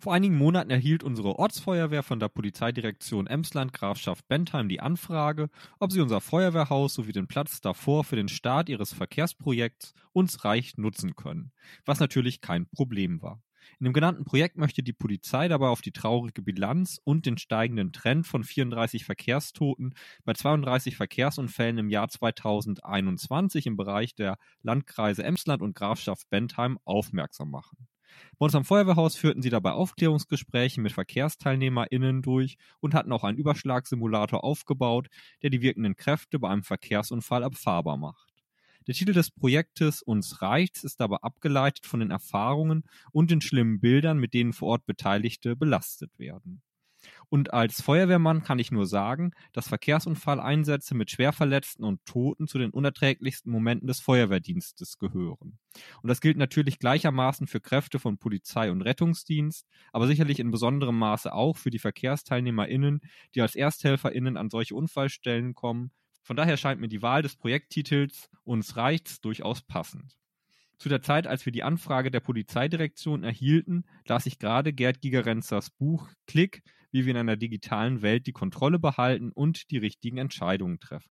Vor einigen Monaten erhielt unsere Ortsfeuerwehr von der Polizeidirektion Emsland Grafschaft Bentheim die Anfrage, ob sie unser Feuerwehrhaus sowie den Platz davor für den Start ihres Verkehrsprojekts uns reicht nutzen können, was natürlich kein Problem war. In dem genannten Projekt möchte die Polizei dabei auf die traurige Bilanz und den steigenden Trend von 34 Verkehrstoten bei 32 Verkehrsunfällen im Jahr 2021 im Bereich der Landkreise Emsland und Grafschaft Bentheim aufmerksam machen. Bei uns am Feuerwehrhaus führten sie dabei Aufklärungsgespräche mit VerkehrsteilnehmerInnen durch und hatten auch einen Überschlagssimulator aufgebaut, der die wirkenden Kräfte bei einem Verkehrsunfall abfahrbar macht. Der Titel des Projektes Uns reicht's ist dabei abgeleitet von den Erfahrungen und den schlimmen Bildern, mit denen vor Ort Beteiligte belastet werden. Und als Feuerwehrmann kann ich nur sagen, dass Verkehrsunfalleinsätze mit Schwerverletzten und Toten zu den unerträglichsten Momenten des Feuerwehrdienstes gehören. Und das gilt natürlich gleichermaßen für Kräfte von Polizei und Rettungsdienst, aber sicherlich in besonderem Maße auch für die VerkehrsteilnehmerInnen, die als ErsthelferInnen an solche Unfallstellen kommen, von daher scheint mir die Wahl des Projekttitels Uns reicht's durchaus passend. Zu der Zeit, als wir die Anfrage der Polizeidirektion erhielten, las ich gerade Gerd Gigerenzers Buch Klick, wie wir in einer digitalen Welt die Kontrolle behalten und die richtigen Entscheidungen treffen.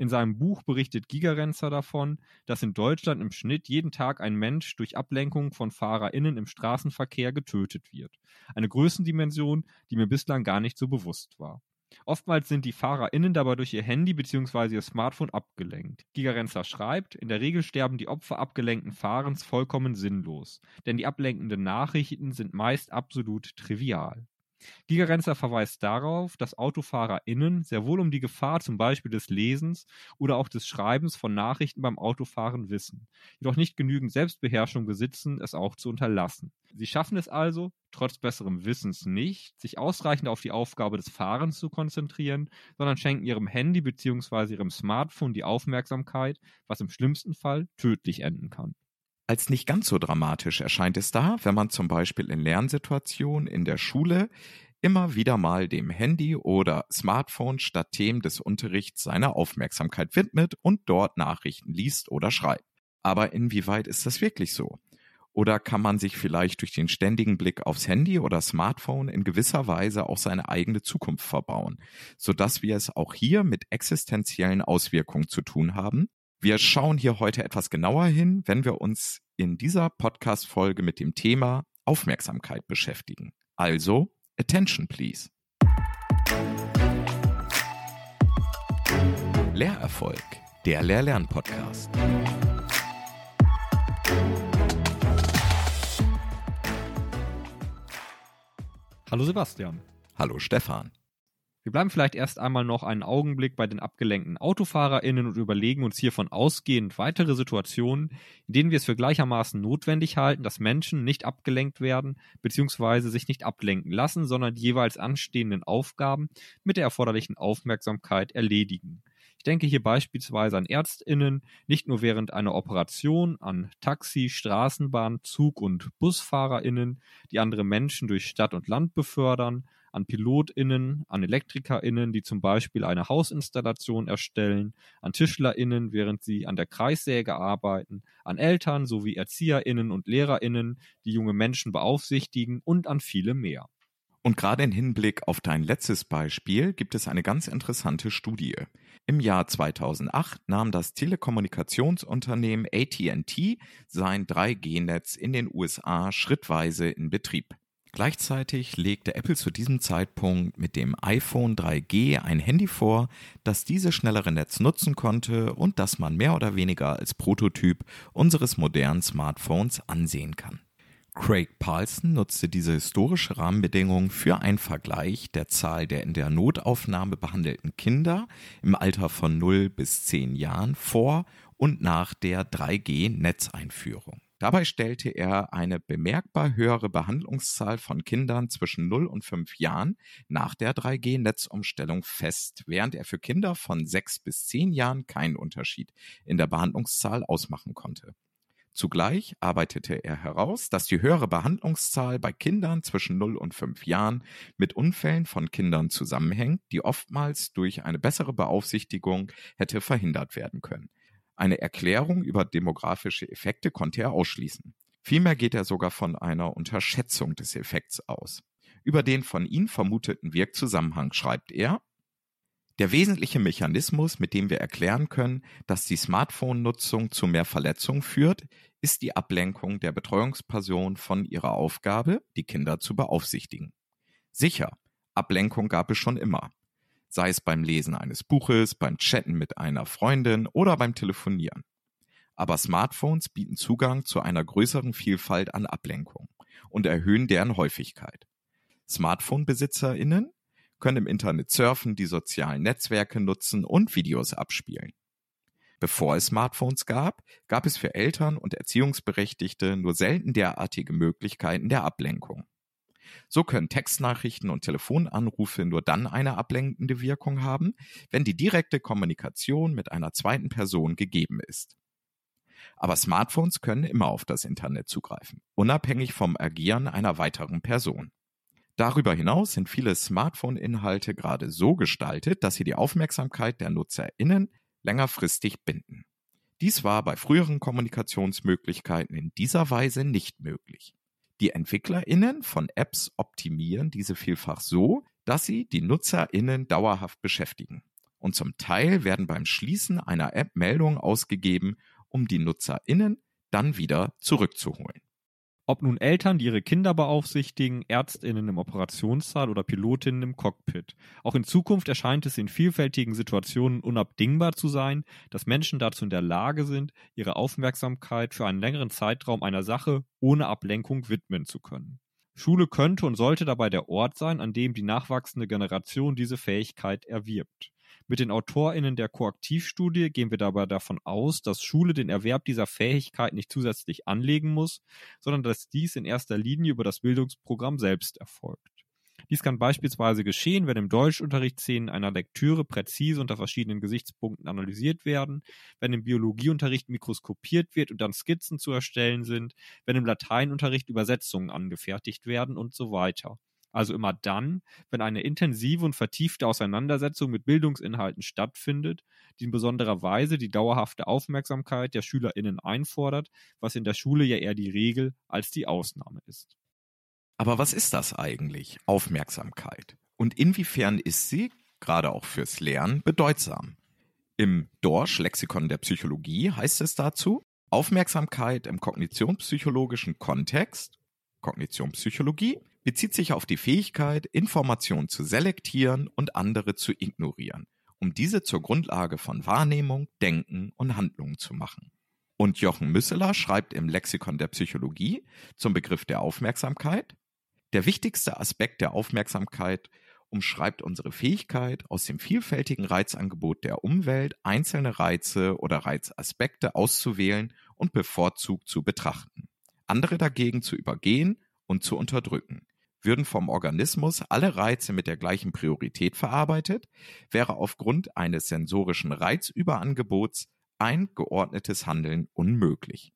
In seinem Buch berichtet Gigerenzer davon, dass in Deutschland im Schnitt jeden Tag ein Mensch durch Ablenkung von FahrerInnen im Straßenverkehr getötet wird. Eine Größendimension, die mir bislang gar nicht so bewusst war. Oftmals sind die FahrerInnen dabei durch ihr Handy bzw. ihr Smartphone abgelenkt. Gigerenzer schreibt, in der Regel sterben die Opfer abgelenkten Fahrens vollkommen sinnlos, denn die ablenkenden Nachrichten sind meist absolut trivial. Gigerenzer verweist darauf, dass AutofahrerInnen sehr wohl um die Gefahr zum Beispiel des Lesens oder auch des Schreibens von Nachrichten beim Autofahren wissen, jedoch nicht genügend Selbstbeherrschung besitzen, es auch zu unterlassen. Sie schaffen es also, trotz besserem Wissens nicht, sich ausreichend auf die Aufgabe des Fahrens zu konzentrieren, sondern schenken ihrem Handy bzw. ihrem Smartphone die Aufmerksamkeit, was im schlimmsten Fall tödlich enden kann. Als nicht ganz so dramatisch erscheint es da, wenn man zum Beispiel in Lernsituationen in der Schule immer wieder mal dem Handy oder Smartphone statt Themen des Unterrichts seine Aufmerksamkeit widmet und dort Nachrichten liest oder schreibt. Aber inwieweit ist das wirklich so? Oder kann man sich vielleicht durch den ständigen Blick aufs Handy oder Smartphone in gewisser Weise auch seine eigene Zukunft verbauen, sodass wir es auch hier mit existenziellen Auswirkungen zu tun haben, wir schauen hier heute etwas genauer hin, wenn wir uns in dieser Podcast-Folge mit dem Thema Aufmerksamkeit beschäftigen. Also, attention please. Lehrerfolg, der Lehr-Lern-Podcast. Hallo Sebastian. Hallo Stefan. Wir bleiben vielleicht erst einmal noch einen Augenblick bei den abgelenkten AutofahrerInnen und überlegen uns hiervon ausgehend weitere Situationen, in denen wir es für gleichermaßen notwendig halten, dass Menschen nicht abgelenkt werden bzw. sich nicht ablenken lassen, sondern die jeweils anstehenden Aufgaben mit der erforderlichen Aufmerksamkeit erledigen. Ich denke hier beispielsweise an ÄrztInnen, nicht nur während einer Operation, an Taxi, Straßenbahn, Zug und BusfahrerInnen, die andere Menschen durch Stadt und Land befördern, an PilotInnen, an ElektrikerInnen, die zum Beispiel eine Hausinstallation erstellen, an TischlerInnen, während sie an der Kreissäge arbeiten, an Eltern sowie ErzieherInnen und LehrerInnen, die junge Menschen beaufsichtigen und an viele mehr. Und gerade in Hinblick auf dein letztes Beispiel gibt es eine ganz interessante Studie. Im Jahr 2008 nahm das Telekommunikationsunternehmen AT&T sein 3G-Netz in den USA schrittweise in Betrieb. Gleichzeitig legte Apple zu diesem Zeitpunkt mit dem iPhone 3G ein Handy vor, das dieses schnellere Netz nutzen konnte und das man mehr oder weniger als Prototyp unseres modernen Smartphones ansehen kann. Craig Paulson nutzte diese historische Rahmenbedingung für einen Vergleich der Zahl der in der Notaufnahme behandelten Kinder im Alter von 0 bis 10 Jahren vor und nach der 3G-Netzeinführung. Dabei stellte er eine bemerkbar höhere Behandlungszahl von Kindern zwischen 0 und 5 Jahren nach der 3G-Netzumstellung fest, während er für Kinder von 6 bis 10 Jahren keinen Unterschied in der Behandlungszahl ausmachen konnte. Zugleich arbeitete er heraus, dass die höhere Behandlungszahl bei Kindern zwischen 0 und 5 Jahren mit Unfällen von Kindern zusammenhängt, die oftmals durch eine bessere Beaufsichtigung hätte verhindert werden können. Eine Erklärung über demografische Effekte konnte er ausschließen. Vielmehr geht er sogar von einer Unterschätzung des Effekts aus. Über den von ihm vermuteten Wirkzusammenhang schreibt er, der wesentliche Mechanismus, mit dem wir erklären können, dass die Smartphone-Nutzung zu mehr Verletzungen führt, ist die Ablenkung der Betreuungsperson von ihrer Aufgabe, die Kinder zu beaufsichtigen. Sicher, Ablenkung gab es schon immer. Sei es beim Lesen eines Buches, beim Chatten mit einer Freundin oder beim Telefonieren. Aber Smartphones bieten Zugang zu einer größeren Vielfalt an Ablenkung und erhöhen deren Häufigkeit. Smartphone-BesitzerInnen können im Internet surfen, die sozialen Netzwerke nutzen und Videos abspielen. Bevor es Smartphones gab, gab es für Eltern und Erziehungsberechtigte nur selten derartige Möglichkeiten der Ablenkung. So können Textnachrichten und Telefonanrufe nur dann eine ablenkende Wirkung haben, wenn die direkte Kommunikation mit einer zweiten Person gegeben ist. Aber Smartphones können immer auf das Internet zugreifen, unabhängig vom Agieren einer weiteren Person. Darüber hinaus sind viele Smartphone-Inhalte gerade so gestaltet, dass sie die Aufmerksamkeit der NutzerInnen längerfristig binden. Dies war bei früheren Kommunikationsmöglichkeiten in dieser Weise nicht möglich. Die EntwicklerInnen von Apps optimieren diese vielfach so, dass sie die NutzerInnen dauerhaft beschäftigen. Und zum Teil werden beim Schließen einer App Meldungen ausgegeben, um die NutzerInnen dann wieder zurückzuholen. Ob nun Eltern, die ihre Kinder beaufsichtigen, Ärztinnen im Operationssaal oder Pilotinnen im Cockpit. Auch in Zukunft erscheint es in vielfältigen Situationen unabdingbar zu sein, dass Menschen dazu in der Lage sind, ihre Aufmerksamkeit für einen längeren Zeitraum einer Sache ohne Ablenkung widmen zu können. Schule könnte und sollte dabei der Ort sein, an dem die nachwachsende Generation diese Fähigkeit erwirbt. Mit den AutorInnen der Koaktivstudie gehen wir dabei davon aus, dass Schule den Erwerb dieser Fähigkeit nicht zusätzlich anlegen muss, sondern dass dies in erster Linie über das Bildungsprogramm selbst erfolgt. Dies kann beispielsweise geschehen, wenn im Deutschunterricht Szenen einer Lektüre präzise unter verschiedenen Gesichtspunkten analysiert werden, wenn im Biologieunterricht mikroskopiert wird und dann Skizzen zu erstellen sind, wenn im Lateinunterricht Übersetzungen angefertigt werden und so weiter. Also immer dann, wenn eine intensive und vertiefte Auseinandersetzung mit Bildungsinhalten stattfindet, die in besonderer Weise die dauerhafte Aufmerksamkeit der SchülerInnen einfordert, was in der Schule ja eher die Regel als die Ausnahme ist. Aber was ist das eigentlich, Aufmerksamkeit? Und inwiefern ist sie, gerade auch fürs Lernen, bedeutsam? Im Dorsch Lexikon der Psychologie heißt es dazu, Aufmerksamkeit im kognitionspsychologischen Kontext, Kognition Psychologie, bezieht sich auf die Fähigkeit, Informationen zu selektieren und andere zu ignorieren, um diese zur Grundlage von Wahrnehmung, Denken und Handlungen zu machen. Und Jochen Müsseler schreibt im Lexikon der Psychologie zum Begriff der Aufmerksamkeit, der wichtigste Aspekt der Aufmerksamkeit umschreibt unsere Fähigkeit, aus dem vielfältigen Reizangebot der Umwelt einzelne Reize oder Reizaspekte auszuwählen und bevorzugt zu betrachten, andere dagegen zu übergehen und zu unterdrücken. Würden vom Organismus alle Reize mit der gleichen Priorität verarbeitet, wäre aufgrund eines sensorischen Reizüberangebots ein geordnetes Handeln unmöglich.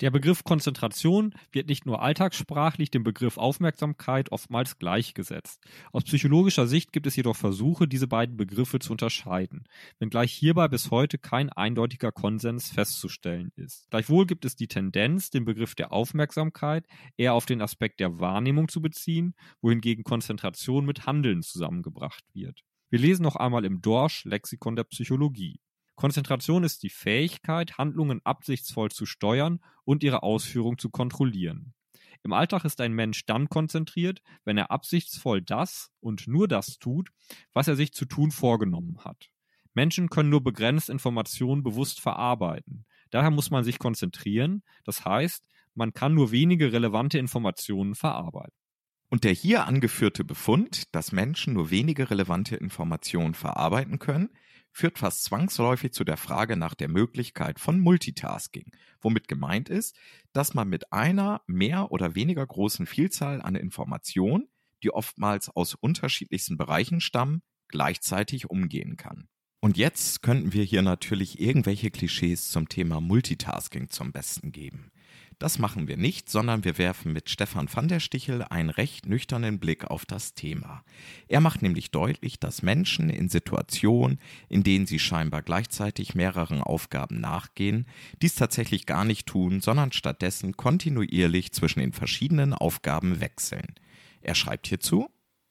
Der Begriff Konzentration wird nicht nur alltagssprachlich dem Begriff Aufmerksamkeit oftmals gleichgesetzt. Aus psychologischer Sicht gibt es jedoch Versuche, diese beiden Begriffe zu unterscheiden, wenngleich hierbei bis heute kein eindeutiger Konsens festzustellen ist. Gleichwohl gibt es die Tendenz, den Begriff der Aufmerksamkeit eher auf den Aspekt der Wahrnehmung zu beziehen, wohingegen Konzentration mit Handeln zusammengebracht wird. Wir lesen noch einmal im Dorsch Lexikon der Psychologie. Konzentration ist die Fähigkeit, Handlungen absichtsvoll zu steuern und ihre Ausführung zu kontrollieren. Im Alltag ist ein Mensch dann konzentriert, wenn er absichtsvoll das und nur das tut, was er sich zu tun vorgenommen hat. Menschen können nur begrenzt Informationen bewusst verarbeiten. Daher muss man sich konzentrieren, das heißt, man kann nur wenige relevante Informationen verarbeiten. Und der hier angeführte Befund, dass Menschen nur wenige relevante Informationen verarbeiten können, führt fast zwangsläufig zu der Frage nach der Möglichkeit von Multitasking, womit gemeint ist, dass man mit einer mehr oder weniger großen Vielzahl an Informationen, die oftmals aus unterschiedlichsten Bereichen stammen, gleichzeitig umgehen kann. Und jetzt könnten wir hier natürlich irgendwelche Klischees zum Thema Multitasking zum Besten geben. Das machen wir nicht, sondern wir werfen mit Stefan van der Stichel einen recht nüchternen Blick auf das Thema. Er macht nämlich deutlich, dass Menschen in Situationen, in denen sie scheinbar gleichzeitig mehreren Aufgaben nachgehen, dies tatsächlich gar nicht tun, sondern stattdessen kontinuierlich zwischen den verschiedenen Aufgaben wechseln. Er schreibt hierzu,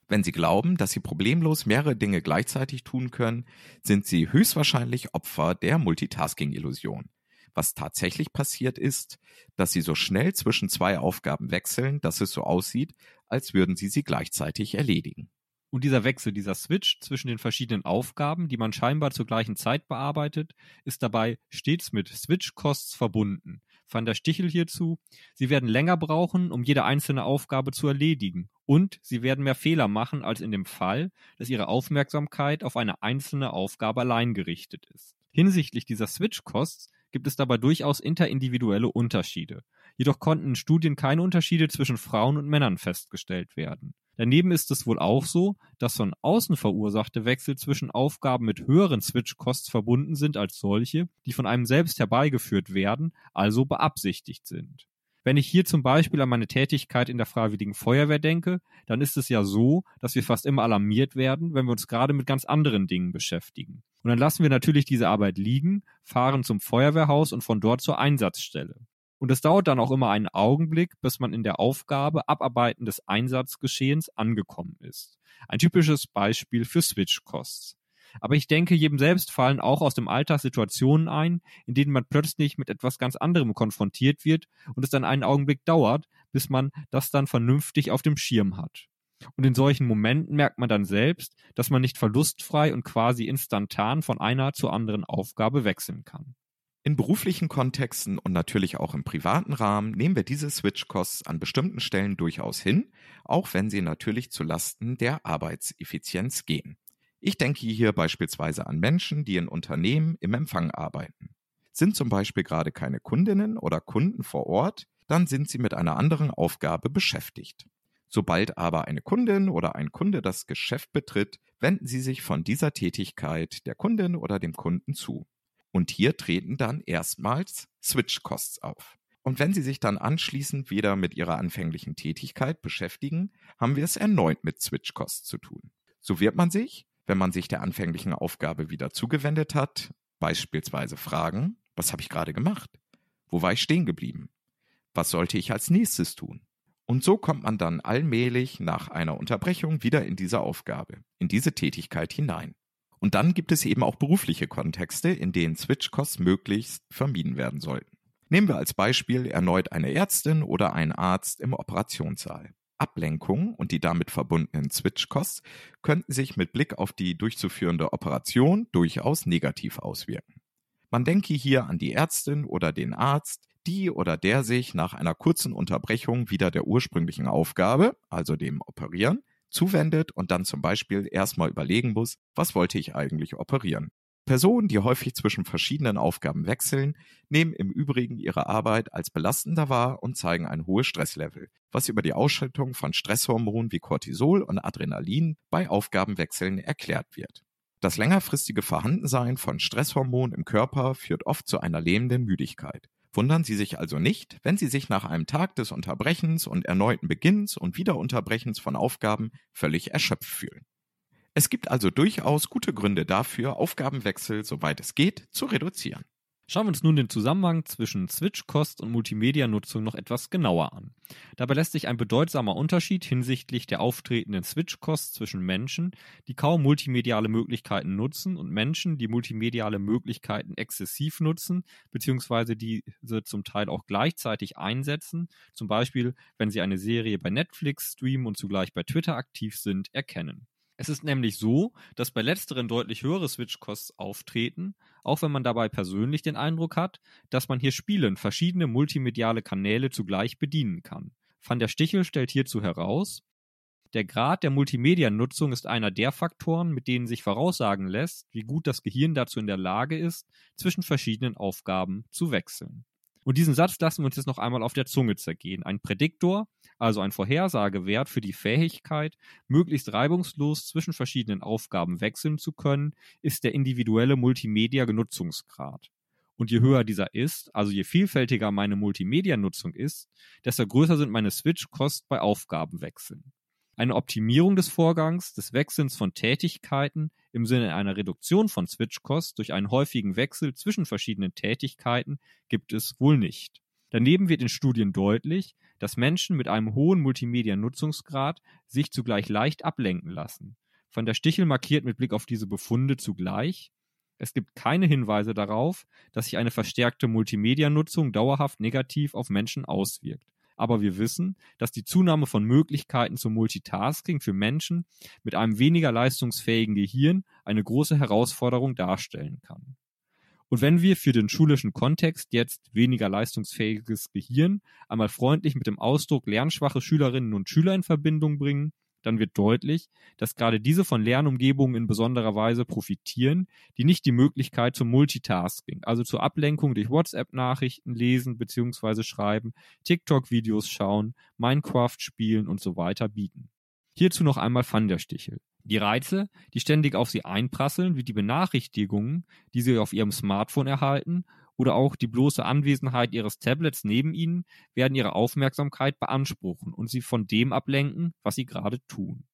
wenn Sie glauben, dass Sie problemlos mehrere Dinge gleichzeitig tun können, sind Sie höchstwahrscheinlich Opfer der Multitasking-Illusion. Was tatsächlich passiert ist, dass sie so schnell zwischen zwei Aufgaben wechseln, dass es so aussieht, als würden sie sie gleichzeitig erledigen. Und dieser Wechsel, dieser Switch zwischen den verschiedenen Aufgaben, die man scheinbar zur gleichen Zeit bearbeitet, ist dabei stets mit Switch-Costs verbunden. Van der Stichel hierzu, sie werden länger brauchen, um jede einzelne Aufgabe zu erledigen. Und sie werden mehr Fehler machen, als in dem Fall, dass ihre Aufmerksamkeit auf eine einzelne Aufgabe allein gerichtet ist. Hinsichtlich dieser Switch-Costs gibt es dabei durchaus interindividuelle Unterschiede. Jedoch konnten in Studien keine Unterschiede zwischen Frauen und Männern festgestellt werden. Daneben ist es wohl auch so, dass von außen verursachte Wechsel zwischen Aufgaben mit höheren Switch-Costs verbunden sind als solche, die von einem selbst herbeigeführt werden, also beabsichtigt sind. Wenn ich hier zum Beispiel an meine Tätigkeit in der Freiwilligen Feuerwehr denke, dann ist es ja so, dass wir fast immer alarmiert werden, wenn wir uns gerade mit ganz anderen Dingen beschäftigen. Und dann lassen wir natürlich diese Arbeit liegen, fahren zum Feuerwehrhaus und von dort zur Einsatzstelle. Und es dauert dann auch immer einen Augenblick, bis man in der Aufgabe Abarbeiten des Einsatzgeschehens angekommen ist. Ein typisches Beispiel für Switch-Costs. Aber ich denke, jedem selbst fallen auch aus dem Alltag Situationen ein, in denen man plötzlich mit etwas ganz anderem konfrontiert wird und es dann einen Augenblick dauert, bis man das dann vernünftig auf dem Schirm hat. Und in solchen Momenten merkt man dann selbst, dass man nicht verlustfrei und quasi instantan von einer zur anderen Aufgabe wechseln kann. In beruflichen Kontexten und natürlich auch im privaten Rahmen nehmen wir diese Switch-Costs an bestimmten Stellen durchaus hin, auch wenn sie natürlich zu Lasten der Arbeitseffizienz gehen. Ich denke hier beispielsweise an Menschen, die in Unternehmen im Empfang arbeiten. Sind zum Beispiel gerade keine Kundinnen oder Kunden vor Ort, dann sind sie mit einer anderen Aufgabe beschäftigt. Sobald aber eine Kundin oder ein Kunde das Geschäft betritt, wenden sie sich von dieser Tätigkeit der Kundin oder dem Kunden zu. Und hier treten dann erstmals Switch-Costs auf. Und wenn Sie sich dann anschließend wieder mit Ihrer anfänglichen Tätigkeit beschäftigen, haben wir es erneut mit Switch-Costs zu tun. So wird man sich, wenn man sich der anfänglichen Aufgabe wieder zugewendet hat, beispielsweise fragen, was habe ich gerade gemacht? Wo war ich stehen geblieben? Was sollte ich als nächstes tun? Und so kommt man dann allmählich nach einer Unterbrechung wieder in diese Aufgabe, in diese Tätigkeit hinein. Und dann gibt es eben auch berufliche Kontexte, in denen Switch-Costs möglichst vermieden werden sollten. Nehmen wir als Beispiel erneut eine Ärztin oder einen Arzt im Operationssaal. Ablenkungen und die damit verbundenen Switch-Costs könnten sich mit Blick auf die durchzuführende Operation durchaus negativ auswirken. Man denke hier an die Ärztin oder den Arzt, die oder der sich nach einer kurzen Unterbrechung wieder der ursprünglichen Aufgabe, also dem Operieren, zuwendet und dann zum Beispiel erstmal überlegen muss, was wollte ich eigentlich operieren. Personen, die häufig zwischen verschiedenen Aufgaben wechseln, nehmen im Übrigen ihre Arbeit als belastender wahr und zeigen ein hohes Stresslevel, was über die Ausschüttung von Stresshormonen wie Cortisol und Adrenalin bei Aufgabenwechseln erklärt wird. Das längerfristige Vorhandensein von Stresshormonen im Körper führt oft zu einer lähmenden Müdigkeit. Wundern Sie sich also nicht, wenn Sie sich nach einem Tag des Unterbrechens und erneuten Beginns und Wiederunterbrechens von Aufgaben völlig erschöpft fühlen. Es gibt also durchaus gute Gründe dafür, Aufgabenwechsel, soweit es geht, zu reduzieren. Schauen wir uns nun den Zusammenhang zwischen Switch-Cost und Multimedia-Nutzung noch etwas genauer an. Dabei lässt sich ein bedeutsamer Unterschied hinsichtlich der auftretenden Switch-Costs zwischen Menschen, die kaum multimediale Möglichkeiten nutzen und Menschen, die multimediale Möglichkeiten exzessiv nutzen, beziehungsweise diese zum Teil auch gleichzeitig einsetzen, zum Beispiel wenn sie eine Serie bei Netflix streamen und zugleich bei Twitter aktiv sind, erkennen. Es ist nämlich so, dass bei letzteren deutlich höhere Switch-Costs auftreten, auch wenn man dabei persönlich den Eindruck hat, dass man hier Spielen verschiedene multimediale Kanäle zugleich bedienen kann. Van der Stichel stellt hierzu heraus, der Grad der Multimedia-Nutzung ist einer der Faktoren, mit denen sich voraussagen lässt, wie gut das Gehirn dazu in der Lage ist, zwischen verschiedenen Aufgaben zu wechseln. Und diesen Satz lassen wir uns jetzt noch einmal auf der Zunge zergehen. Ein Prädiktor, also ein Vorhersagewert für die Fähigkeit, möglichst reibungslos zwischen verschiedenen Aufgaben wechseln zu können, ist der individuelle Multimedia-Genutzungsgrad. Und je höher dieser ist, also je vielfältiger meine Multimedia-Nutzung ist, desto größer sind meine Switch-Kosten bei Aufgabenwechseln. Eine Optimierung des Vorgangs des Wechselns von Tätigkeiten im Sinne einer Reduktion von Switch-Cost durch einen häufigen Wechsel zwischen verschiedenen Tätigkeiten gibt es wohl nicht. Daneben wird in Studien deutlich, dass Menschen mit einem hohen Multimedia-Nutzungsgrad sich zugleich leicht ablenken lassen. Van der Stichel markiert mit Blick auf diese Befunde zugleich, es gibt keine Hinweise darauf, dass sich eine verstärkte Multimedia-Nutzung dauerhaft negativ auf Menschen auswirkt aber wir wissen, dass die Zunahme von Möglichkeiten zum Multitasking für Menschen mit einem weniger leistungsfähigen Gehirn eine große Herausforderung darstellen kann. Und wenn wir für den schulischen Kontext jetzt weniger leistungsfähiges Gehirn einmal freundlich mit dem Ausdruck lernschwache Schülerinnen und Schüler in Verbindung bringen, dann wird deutlich, dass gerade diese von Lernumgebungen in besonderer Weise profitieren, die nicht die Möglichkeit zum Multitasking, also zur Ablenkung durch WhatsApp-Nachrichten lesen bzw. schreiben, TikTok-Videos schauen, Minecraft spielen und so weiter bieten. Hierzu noch einmal Van der Stichel. Die Reize, die ständig auf sie einprasseln, wie die Benachrichtigungen, die sie auf ihrem Smartphone erhalten oder auch die bloße Anwesenheit ihres Tablets neben ihnen werden ihre Aufmerksamkeit beanspruchen und sie von dem ablenken, was sie gerade tun.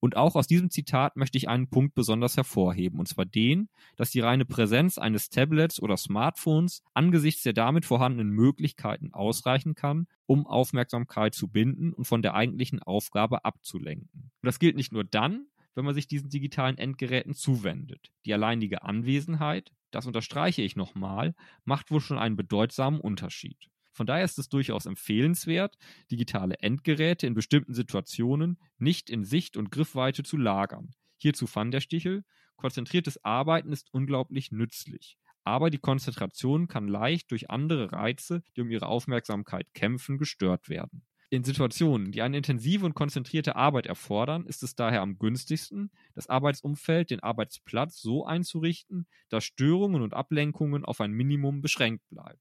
Und auch aus diesem Zitat möchte ich einen Punkt besonders hervorheben, und zwar den, dass die reine Präsenz eines Tablets oder Smartphones angesichts der damit vorhandenen Möglichkeiten ausreichen kann, um Aufmerksamkeit zu binden und von der eigentlichen Aufgabe abzulenken. Und das gilt nicht nur dann, wenn man sich diesen digitalen Endgeräten zuwendet. Die alleinige Anwesenheit, das unterstreiche ich nochmal, macht wohl schon einen bedeutsamen Unterschied. Von daher ist es durchaus empfehlenswert, digitale Endgeräte in bestimmten Situationen nicht in Sicht und Griffweite zu lagern. Hierzu fand der Stichel, konzentriertes Arbeiten ist unglaublich nützlich. Aber die Konzentration kann leicht durch andere Reize, die um ihre Aufmerksamkeit kämpfen, gestört werden. In Situationen, die eine intensive und konzentrierte Arbeit erfordern, ist es daher am günstigsten, das Arbeitsumfeld, den Arbeitsplatz so einzurichten, dass Störungen und Ablenkungen auf ein Minimum beschränkt bleiben.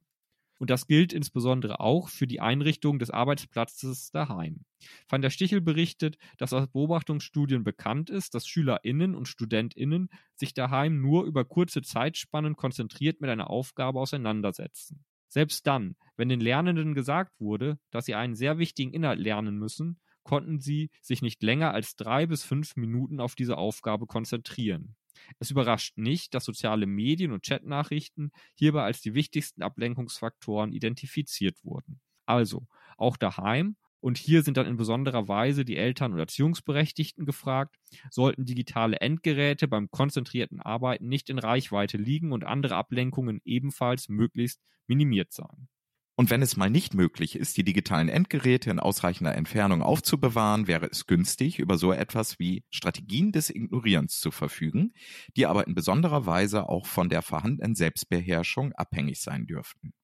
Und das gilt insbesondere auch für die Einrichtung des Arbeitsplatzes daheim. Van der Stichel berichtet, dass aus Beobachtungsstudien bekannt ist, dass SchülerInnen und StudentInnen sich daheim nur über kurze Zeitspannen konzentriert mit einer Aufgabe auseinandersetzen. Selbst dann, wenn den Lernenden gesagt wurde, dass sie einen sehr wichtigen Inhalt lernen müssen, konnten sie sich nicht länger als drei bis fünf Minuten auf diese Aufgabe konzentrieren. Es überrascht nicht, dass soziale Medien und Chatnachrichten hierbei als die wichtigsten Ablenkungsfaktoren identifiziert wurden. Also, auch daheim und hier sind dann in besonderer Weise die Eltern und Erziehungsberechtigten gefragt, sollten digitale Endgeräte beim konzentrierten Arbeiten nicht in Reichweite liegen und andere Ablenkungen ebenfalls möglichst minimiert sein. Und wenn es mal nicht möglich ist, die digitalen Endgeräte in ausreichender Entfernung aufzubewahren, wäre es günstig, über so etwas wie Strategien des Ignorierens zu verfügen, die aber in besonderer Weise auch von der vorhandenen Selbstbeherrschung abhängig sein dürften.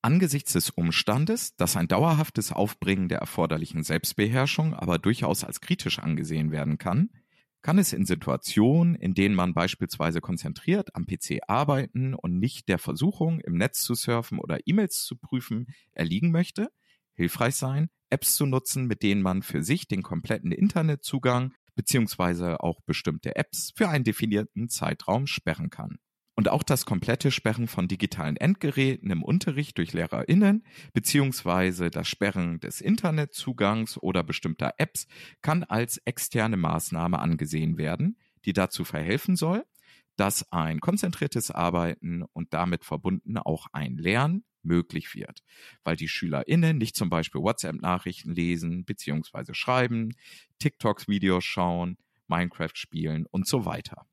Angesichts des Umstandes, dass ein dauerhaftes Aufbringen der erforderlichen Selbstbeherrschung aber durchaus als kritisch angesehen werden kann, kann es in Situationen, in denen man beispielsweise konzentriert am PC arbeiten und nicht der Versuchung, im Netz zu surfen oder E-Mails zu prüfen, erliegen möchte, hilfreich sein, Apps zu nutzen, mit denen man für sich den kompletten Internetzugang beziehungsweise auch bestimmte Apps für einen definierten Zeitraum sperren kann. Und auch das komplette Sperren von digitalen Endgeräten im Unterricht durch LehrerInnen beziehungsweise das Sperren des Internetzugangs oder bestimmter Apps kann als externe Maßnahme angesehen werden, die dazu verhelfen soll, dass ein konzentriertes Arbeiten und damit verbunden auch ein Lernen möglich wird, weil die SchülerInnen nicht zum Beispiel WhatsApp-Nachrichten lesen beziehungsweise schreiben, TikToks-Videos schauen, Minecraft spielen und so weiter.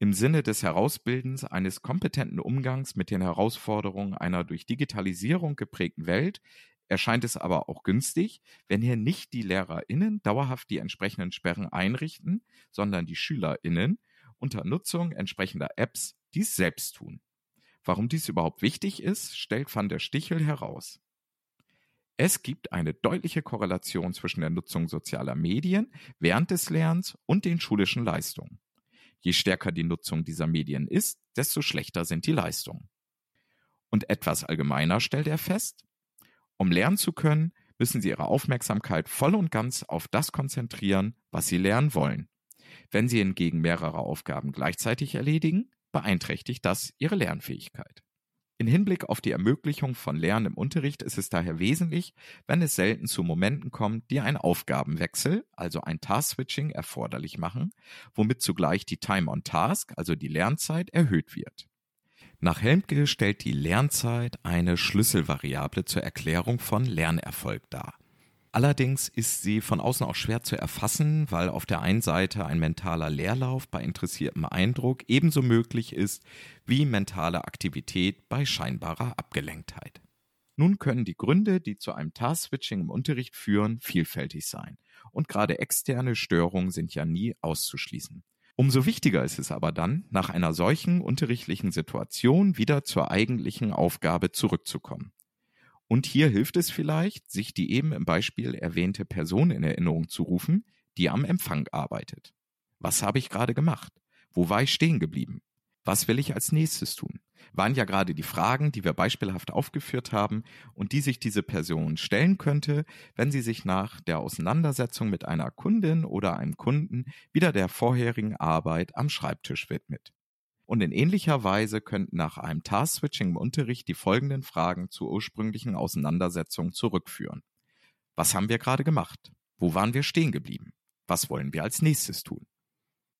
Im Sinne des Herausbildens eines kompetenten Umgangs mit den Herausforderungen einer durch Digitalisierung geprägten Welt erscheint es aber auch günstig, wenn hier nicht die LehrerInnen dauerhaft die entsprechenden Sperren einrichten, sondern die SchülerInnen unter Nutzung entsprechender Apps dies selbst tun. Warum dies überhaupt wichtig ist, stellt van der Stichel heraus. Es gibt eine deutliche Korrelation zwischen der Nutzung sozialer Medien während des Lernens und den schulischen Leistungen. Je stärker die Nutzung dieser Medien ist, desto schlechter sind die Leistungen. Und etwas allgemeiner stellt er fest, um lernen zu können, müssen Sie Ihre Aufmerksamkeit voll und ganz auf das konzentrieren, was Sie lernen wollen. Wenn Sie hingegen mehrere Aufgaben gleichzeitig erledigen, beeinträchtigt das Ihre Lernfähigkeit. In Hinblick auf die Ermöglichung von Lernen im Unterricht ist es daher wesentlich, wenn es selten zu Momenten kommt, die einen Aufgabenwechsel, also ein Task-Switching, erforderlich machen, womit zugleich die Time on Task, also die Lernzeit, erhöht wird. Nach Helmke stellt die Lernzeit eine Schlüsselvariable zur Erklärung von Lernerfolg dar. Allerdings ist sie von außen auch schwer zu erfassen, weil auf der einen Seite ein mentaler Leerlauf bei interessiertem Eindruck ebenso möglich ist wie mentale Aktivität bei scheinbarer Abgelenktheit. Nun können die Gründe, die zu einem Task-Switching im Unterricht führen, vielfältig sein. Und gerade externe Störungen sind ja nie auszuschließen. Umso wichtiger ist es aber dann, nach einer solchen unterrichtlichen Situation wieder zur eigentlichen Aufgabe zurückzukommen. Und hier hilft es vielleicht, sich die eben im Beispiel erwähnte Person in Erinnerung zu rufen, die am Empfang arbeitet. Was habe ich gerade gemacht? Wo war ich stehen geblieben? Was will ich als nächstes tun? Waren ja gerade die Fragen, die wir beispielhaft aufgeführt haben und die sich diese Person stellen könnte, wenn sie sich nach der Auseinandersetzung mit einer Kundin oder einem Kunden wieder der vorherigen Arbeit am Schreibtisch widmet. Und in ähnlicher Weise könnten nach einem Task-Switching im Unterricht die folgenden Fragen zur ursprünglichen Auseinandersetzung zurückführen. Was haben wir gerade gemacht? Wo waren wir stehen geblieben? Was wollen wir als nächstes tun?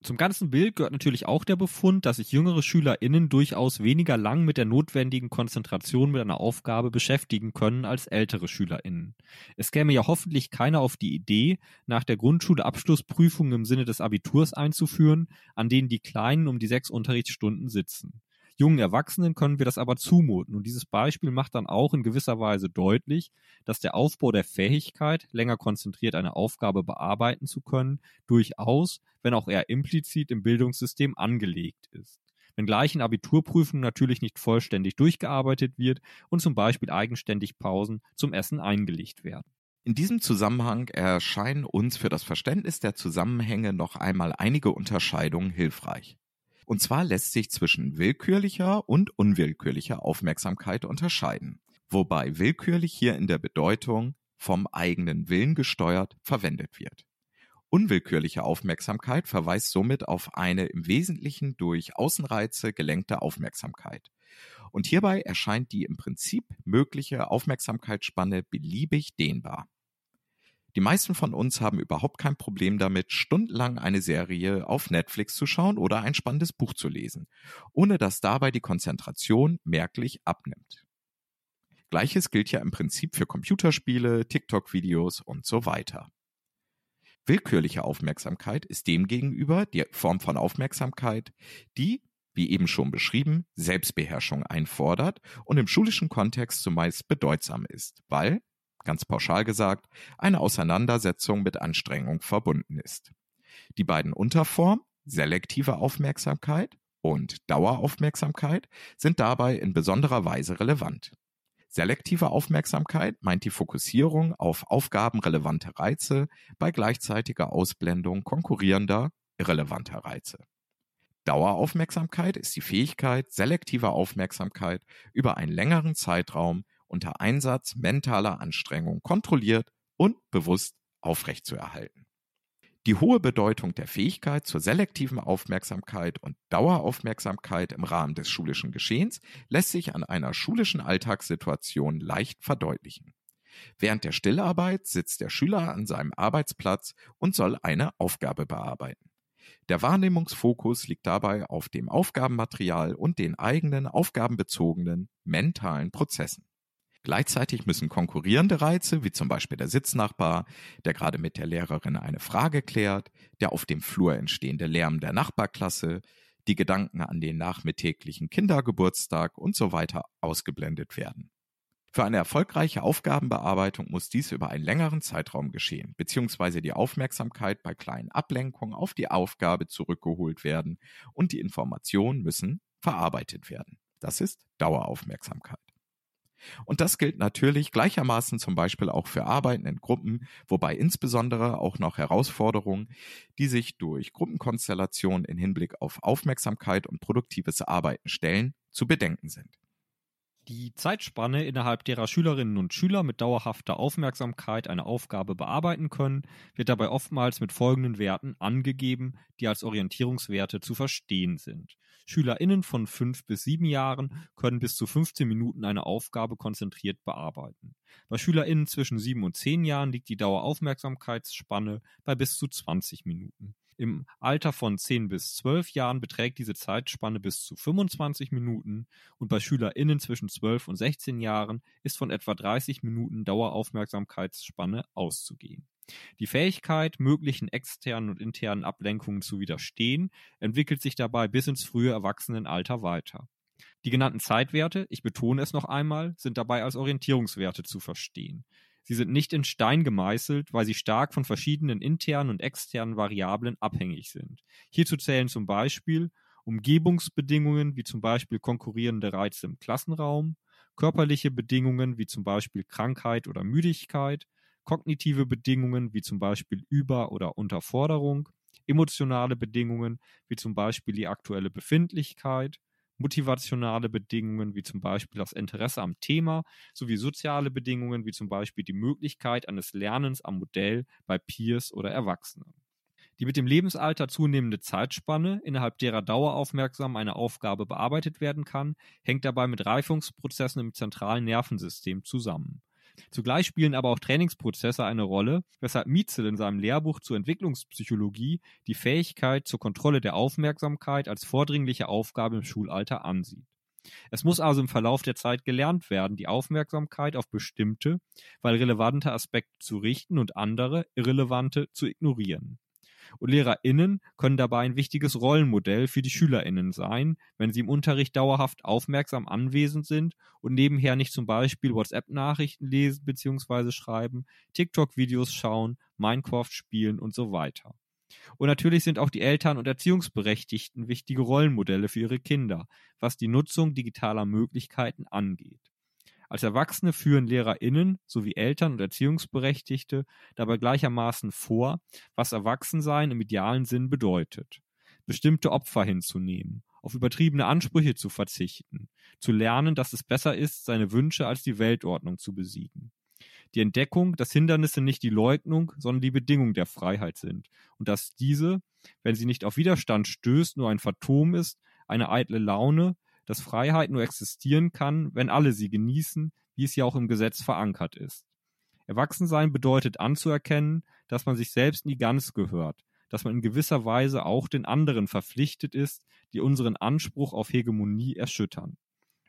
Zum ganzen Bild gehört natürlich auch der Befund, dass sich jüngere SchülerInnen durchaus weniger lang mit der notwendigen Konzentration mit einer Aufgabe beschäftigen können als ältere SchülerInnen. Es käme ja hoffentlich keiner auf die Idee, nach der Grundschule Abschlussprüfungen im Sinne des Abiturs einzuführen, an denen die Kleinen um die sechs Unterrichtsstunden sitzen. Jungen Erwachsenen können wir das aber zumuten. Und dieses Beispiel macht dann auch in gewisser Weise deutlich, dass der Aufbau der Fähigkeit, länger konzentriert eine Aufgabe bearbeiten zu können, durchaus, wenn auch eher implizit im Bildungssystem angelegt ist. Wenngleich in Abiturprüfungen natürlich nicht vollständig durchgearbeitet wird und zum Beispiel eigenständig Pausen zum Essen eingelegt werden. In diesem Zusammenhang erscheinen uns für das Verständnis der Zusammenhänge noch einmal einige Unterscheidungen hilfreich. Und zwar lässt sich zwischen willkürlicher und unwillkürlicher Aufmerksamkeit unterscheiden, wobei willkürlich hier in der Bedeutung vom eigenen Willen gesteuert verwendet wird. Unwillkürliche Aufmerksamkeit verweist somit auf eine im Wesentlichen durch Außenreize gelenkte Aufmerksamkeit. Und hierbei erscheint die im Prinzip mögliche Aufmerksamkeitsspanne beliebig dehnbar. Die meisten von uns haben überhaupt kein Problem damit, stundenlang eine Serie auf Netflix zu schauen oder ein spannendes Buch zu lesen, ohne dass dabei die Konzentration merklich abnimmt. Gleiches gilt ja im Prinzip für Computerspiele, TikTok-Videos und so weiter. Willkürliche Aufmerksamkeit ist demgegenüber die Form von Aufmerksamkeit, die, wie eben schon beschrieben, Selbstbeherrschung einfordert und im schulischen Kontext zumeist bedeutsam ist, weil ganz pauschal gesagt, eine Auseinandersetzung mit Anstrengung verbunden ist. Die beiden Unterformen, selektive Aufmerksamkeit und Daueraufmerksamkeit, sind dabei in besonderer Weise relevant. Selektive Aufmerksamkeit meint die Fokussierung auf aufgabenrelevante Reize bei gleichzeitiger Ausblendung konkurrierender, irrelevanter Reize. Daueraufmerksamkeit ist die Fähigkeit selektiver Aufmerksamkeit über einen längeren Zeitraum unter Einsatz mentaler Anstrengung kontrolliert und bewusst aufrechtzuerhalten. Die hohe Bedeutung der Fähigkeit zur selektiven Aufmerksamkeit und Daueraufmerksamkeit im Rahmen des schulischen Geschehens lässt sich an einer schulischen Alltagssituation leicht verdeutlichen. Während der Stillarbeit sitzt der Schüler an seinem Arbeitsplatz und soll eine Aufgabe bearbeiten. Der Wahrnehmungsfokus liegt dabei auf dem Aufgabenmaterial und den eigenen aufgabenbezogenen mentalen Prozessen. Gleichzeitig müssen konkurrierende Reize, wie zum Beispiel der Sitznachbar, der gerade mit der Lehrerin eine Frage klärt, der auf dem Flur entstehende Lärm der Nachbarklasse, die Gedanken an den nachmittäglichen Kindergeburtstag und so weiter ausgeblendet werden. Für eine erfolgreiche Aufgabenbearbeitung muss dies über einen längeren Zeitraum geschehen, beziehungsweise die Aufmerksamkeit bei kleinen Ablenkungen auf die Aufgabe zurückgeholt werden und die Informationen müssen verarbeitet werden. Das ist Daueraufmerksamkeit. Und das gilt natürlich gleichermaßen zum Beispiel auch für Arbeiten in Gruppen, wobei insbesondere auch noch Herausforderungen, die sich durch Gruppenkonstellationen in Hinblick auf Aufmerksamkeit und produktives Arbeiten stellen, zu bedenken sind. Die Zeitspanne, innerhalb derer Schülerinnen und Schüler mit dauerhafter Aufmerksamkeit eine Aufgabe bearbeiten können, wird dabei oftmals mit folgenden Werten angegeben, die als Orientierungswerte zu verstehen sind. SchülerInnen von fünf bis sieben Jahren können bis zu 15 Minuten eine Aufgabe konzentriert bearbeiten. Bei SchülerInnen zwischen sieben und zehn Jahren liegt die Daueraufmerksamkeitsspanne bei bis zu 20 Minuten. Im Alter von 10 bis 12 Jahren beträgt diese Zeitspanne bis zu 25 Minuten und bei SchülerInnen zwischen 12 und 16 Jahren ist von etwa 30 Minuten Daueraufmerksamkeitsspanne auszugehen. Die Fähigkeit, möglichen externen und internen Ablenkungen zu widerstehen, entwickelt sich dabei bis ins frühe Erwachsenenalter weiter. Die genannten Zeitwerte, ich betone es noch einmal, sind dabei als Orientierungswerte zu verstehen. Sie sind nicht in Stein gemeißelt, weil sie stark von verschiedenen internen und externen Variablen abhängig sind. Hierzu zählen zum Beispiel Umgebungsbedingungen wie zum Beispiel konkurrierende Reize im Klassenraum, körperliche Bedingungen wie zum Beispiel Krankheit oder Müdigkeit, kognitive Bedingungen wie zum Beispiel Über- oder Unterforderung, emotionale Bedingungen wie zum Beispiel die aktuelle Befindlichkeit, motivationale Bedingungen wie zum Beispiel das Interesse am Thema sowie soziale Bedingungen wie zum Beispiel die Möglichkeit eines Lernens am Modell bei Peers oder Erwachsenen. Die mit dem Lebensalter zunehmende Zeitspanne, innerhalb derer daueraufmerksam eine Aufgabe bearbeitet werden kann, hängt dabei mit Reifungsprozessen im zentralen Nervensystem zusammen. Zugleich spielen aber auch Trainingsprozesse eine Rolle, weshalb Mietzel in seinem Lehrbuch zur Entwicklungspsychologie die Fähigkeit zur Kontrolle der Aufmerksamkeit als vordringliche Aufgabe im Schulalter ansieht. Es muss also im Verlauf der Zeit gelernt werden, die Aufmerksamkeit auf bestimmte, weil relevante Aspekte zu richten und andere, irrelevante, zu ignorieren. Und LehrerInnen können dabei ein wichtiges Rollenmodell für die SchülerInnen sein, wenn sie im Unterricht dauerhaft aufmerksam anwesend sind und nebenher nicht zum Beispiel WhatsApp-Nachrichten lesen bzw. schreiben, TikTok-Videos schauen, Minecraft spielen und so weiter. Und natürlich sind auch die Eltern und Erziehungsberechtigten wichtige Rollenmodelle für ihre Kinder, was die Nutzung digitaler Möglichkeiten angeht. Als Erwachsene führen LehrerInnen sowie Eltern und Erziehungsberechtigte dabei gleichermaßen vor, was Erwachsensein im idealen Sinn bedeutet. Bestimmte Opfer hinzunehmen, auf übertriebene Ansprüche zu verzichten, zu lernen, dass es besser ist, seine Wünsche als die Weltordnung zu besiegen. Die Entdeckung, dass Hindernisse nicht die Leugnung, sondern die Bedingung der Freiheit sind und dass diese, wenn sie nicht auf Widerstand stößt, nur ein Phantom ist, eine eitle Laune, dass Freiheit nur existieren kann, wenn alle sie genießen, wie es ja auch im Gesetz verankert ist. Erwachsensein bedeutet anzuerkennen, dass man sich selbst nie ganz gehört, dass man in gewisser Weise auch den anderen verpflichtet ist, die unseren Anspruch auf Hegemonie erschüttern.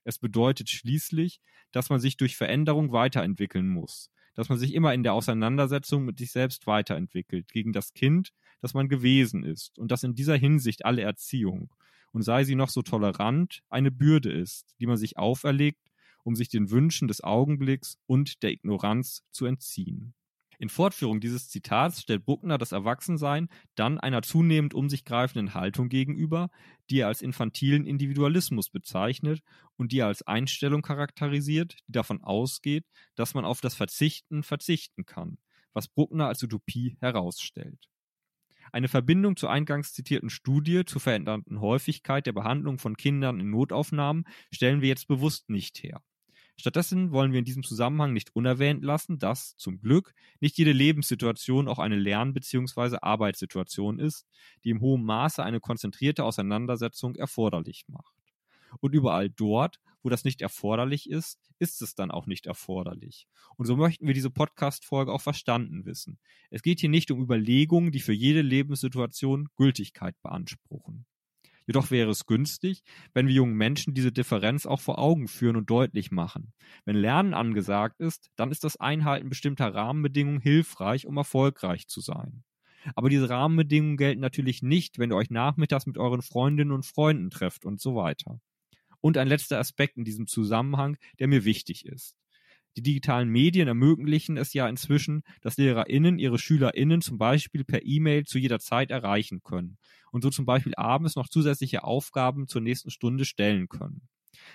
Es bedeutet schließlich, dass man sich durch Veränderung weiterentwickeln muss, dass man sich immer in der Auseinandersetzung mit sich selbst weiterentwickelt, gegen das Kind, das man gewesen ist, und dass in dieser Hinsicht alle Erziehung, und sei sie noch so tolerant, eine Bürde ist, die man sich auferlegt, um sich den Wünschen des Augenblicks und der Ignoranz zu entziehen. In Fortführung dieses Zitats stellt Buckner das Erwachsensein dann einer zunehmend um sich greifenden Haltung gegenüber, die er als infantilen Individualismus bezeichnet und die er als Einstellung charakterisiert, die davon ausgeht, dass man auf das Verzichten verzichten kann, was Bruckner als Utopie herausstellt. Eine Verbindung zur eingangs zitierten Studie zur verändernden Häufigkeit der Behandlung von Kindern in Notaufnahmen stellen wir jetzt bewusst nicht her. Stattdessen wollen wir in diesem Zusammenhang nicht unerwähnt lassen, dass zum Glück nicht jede Lebenssituation auch eine Lern- bzw. Arbeitssituation ist, die im hohen Maße eine konzentrierte Auseinandersetzung erforderlich macht. Und überall dort, wo das nicht erforderlich ist, ist es dann auch nicht erforderlich. Und so möchten wir diese Podcast-Folge auch verstanden wissen. Es geht hier nicht um Überlegungen, die für jede Lebenssituation Gültigkeit beanspruchen. Jedoch wäre es günstig, wenn wir jungen Menschen diese Differenz auch vor Augen führen und deutlich machen. Wenn Lernen angesagt ist, dann ist das Einhalten bestimmter Rahmenbedingungen hilfreich, um erfolgreich zu sein. Aber diese Rahmenbedingungen gelten natürlich nicht, wenn ihr euch nachmittags mit euren Freundinnen und Freunden trefft und so weiter. Und ein letzter Aspekt in diesem Zusammenhang, der mir wichtig ist. Die digitalen Medien ermöglichen es ja inzwischen, dass LehrerInnen ihre SchülerInnen zum Beispiel per E-Mail zu jeder Zeit erreichen können und so zum Beispiel abends noch zusätzliche Aufgaben zur nächsten Stunde stellen können.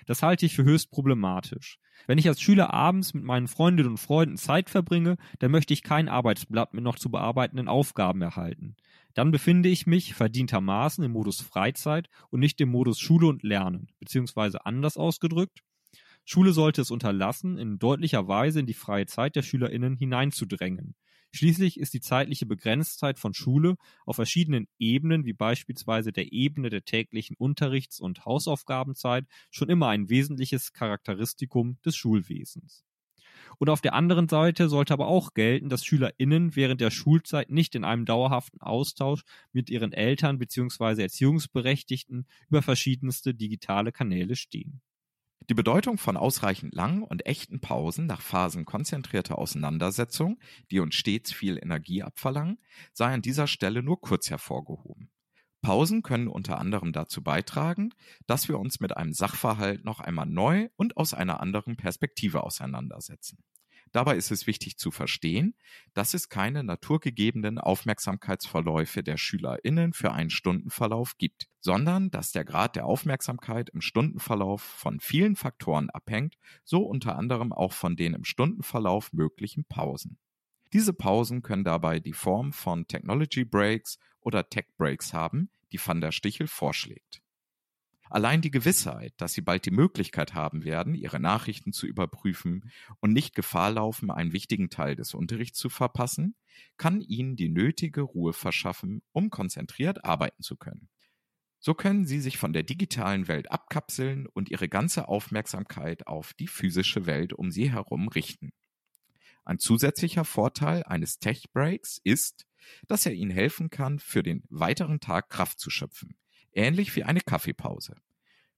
Das halte ich für höchst problematisch. Wenn ich als Schüler abends mit meinen Freundinnen und Freunden Zeit verbringe, dann möchte ich kein Arbeitsblatt mit noch zu bearbeitenden Aufgaben erhalten. Dann befinde ich mich verdientermaßen im Modus Freizeit und nicht im Modus Schule und Lernen, beziehungsweise anders ausgedrückt, Schule sollte es unterlassen, in deutlicher Weise in die freie Zeit der SchülerInnen hineinzudrängen. Schließlich ist die zeitliche Begrenztheit von Schule auf verschiedenen Ebenen, wie beispielsweise der Ebene der täglichen Unterrichts- und Hausaufgabenzeit, schon immer ein wesentliches Charakteristikum des Schulwesens. Und auf der anderen Seite sollte aber auch gelten, dass SchülerInnen während der Schulzeit nicht in einem dauerhaften Austausch mit ihren Eltern bzw. Erziehungsberechtigten über verschiedenste digitale Kanäle stehen. Die Bedeutung von ausreichend langen und echten Pausen nach Phasen konzentrierter Auseinandersetzung, die uns stets viel Energie abverlangen, sei an dieser Stelle nur kurz hervorgehoben. Pausen können unter anderem dazu beitragen, dass wir uns mit einem Sachverhalt noch einmal neu und aus einer anderen Perspektive auseinandersetzen. Dabei ist es wichtig zu verstehen, dass es keine naturgegebenen Aufmerksamkeitsverläufe der SchülerInnen für einen Stundenverlauf gibt, sondern dass der Grad der Aufmerksamkeit im Stundenverlauf von vielen Faktoren abhängt, so unter anderem auch von den im Stundenverlauf möglichen Pausen. Diese Pausen können dabei die Form von Technology Breaks oder Tech Breaks haben, die Van der Stichel vorschlägt. Allein die Gewissheit, dass sie bald die Möglichkeit haben werden, ihre Nachrichten zu überprüfen und nicht Gefahr laufen, einen wichtigen Teil des Unterrichts zu verpassen, kann ihnen die nötige Ruhe verschaffen, um konzentriert arbeiten zu können. So können sie sich von der digitalen Welt abkapseln und ihre ganze Aufmerksamkeit auf die physische Welt um sie herum richten. Ein zusätzlicher Vorteil eines Tech Breaks ist, dass er ihnen helfen kann, für den weiteren Tag Kraft zu schöpfen ähnlich wie eine Kaffeepause.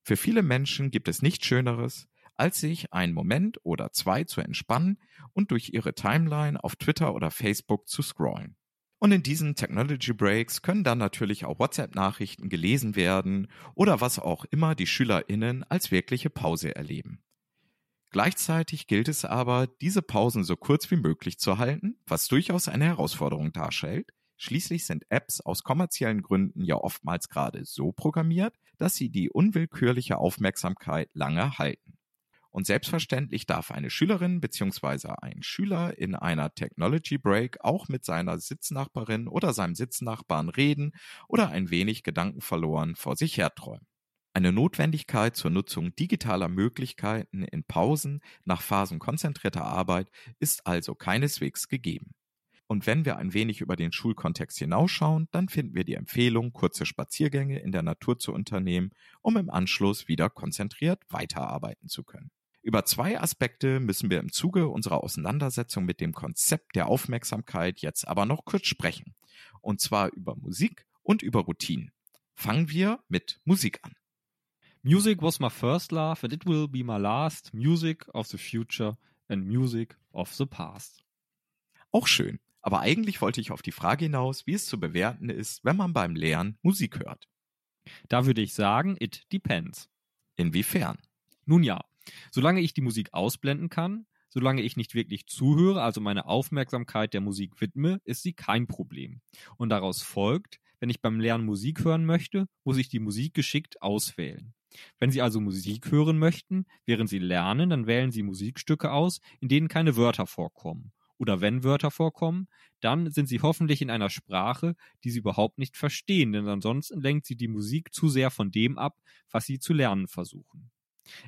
Für viele Menschen gibt es nichts Schöneres, als sich einen Moment oder zwei zu entspannen und durch ihre Timeline auf Twitter oder Facebook zu scrollen. Und in diesen Technology Breaks können dann natürlich auch WhatsApp-Nachrichten gelesen werden oder was auch immer die SchülerInnen als wirkliche Pause erleben. Gleichzeitig gilt es aber, diese Pausen so kurz wie möglich zu halten, was durchaus eine Herausforderung darstellt, Schließlich sind Apps aus kommerziellen Gründen ja oftmals gerade so programmiert, dass sie die unwillkürliche Aufmerksamkeit lange halten. Und selbstverständlich darf eine Schülerin bzw. ein Schüler in einer Technology Break auch mit seiner Sitznachbarin oder seinem Sitznachbarn reden oder ein wenig gedankenverloren vor sich herträumen. Eine Notwendigkeit zur Nutzung digitaler Möglichkeiten in Pausen nach Phasen konzentrierter Arbeit ist also keineswegs gegeben. Und wenn wir ein wenig über den Schulkontext hinausschauen, dann finden wir die Empfehlung, kurze Spaziergänge in der Natur zu unternehmen, um im Anschluss wieder konzentriert weiterarbeiten zu können. Über zwei Aspekte müssen wir im Zuge unserer Auseinandersetzung mit dem Konzept der Aufmerksamkeit jetzt aber noch kurz sprechen. Und zwar über Musik und über Routinen. Fangen wir mit Musik an. Music was my first love and it will be my last. Music of the future and music of the past. Auch schön. Aber eigentlich wollte ich auf die Frage hinaus, wie es zu bewerten ist, wenn man beim Lernen Musik hört. Da würde ich sagen, it depends. Inwiefern? Nun ja, solange ich die Musik ausblenden kann, solange ich nicht wirklich zuhöre, also meine Aufmerksamkeit der Musik widme, ist sie kein Problem. Und daraus folgt, wenn ich beim Lernen Musik hören möchte, muss ich die Musik geschickt auswählen. Wenn Sie also Musik hören möchten, während Sie lernen, dann wählen Sie Musikstücke aus, in denen keine Wörter vorkommen oder wenn Wörter vorkommen, dann sind sie hoffentlich in einer Sprache, die sie überhaupt nicht verstehen, denn ansonsten lenkt sie die Musik zu sehr von dem ab, was sie zu lernen versuchen.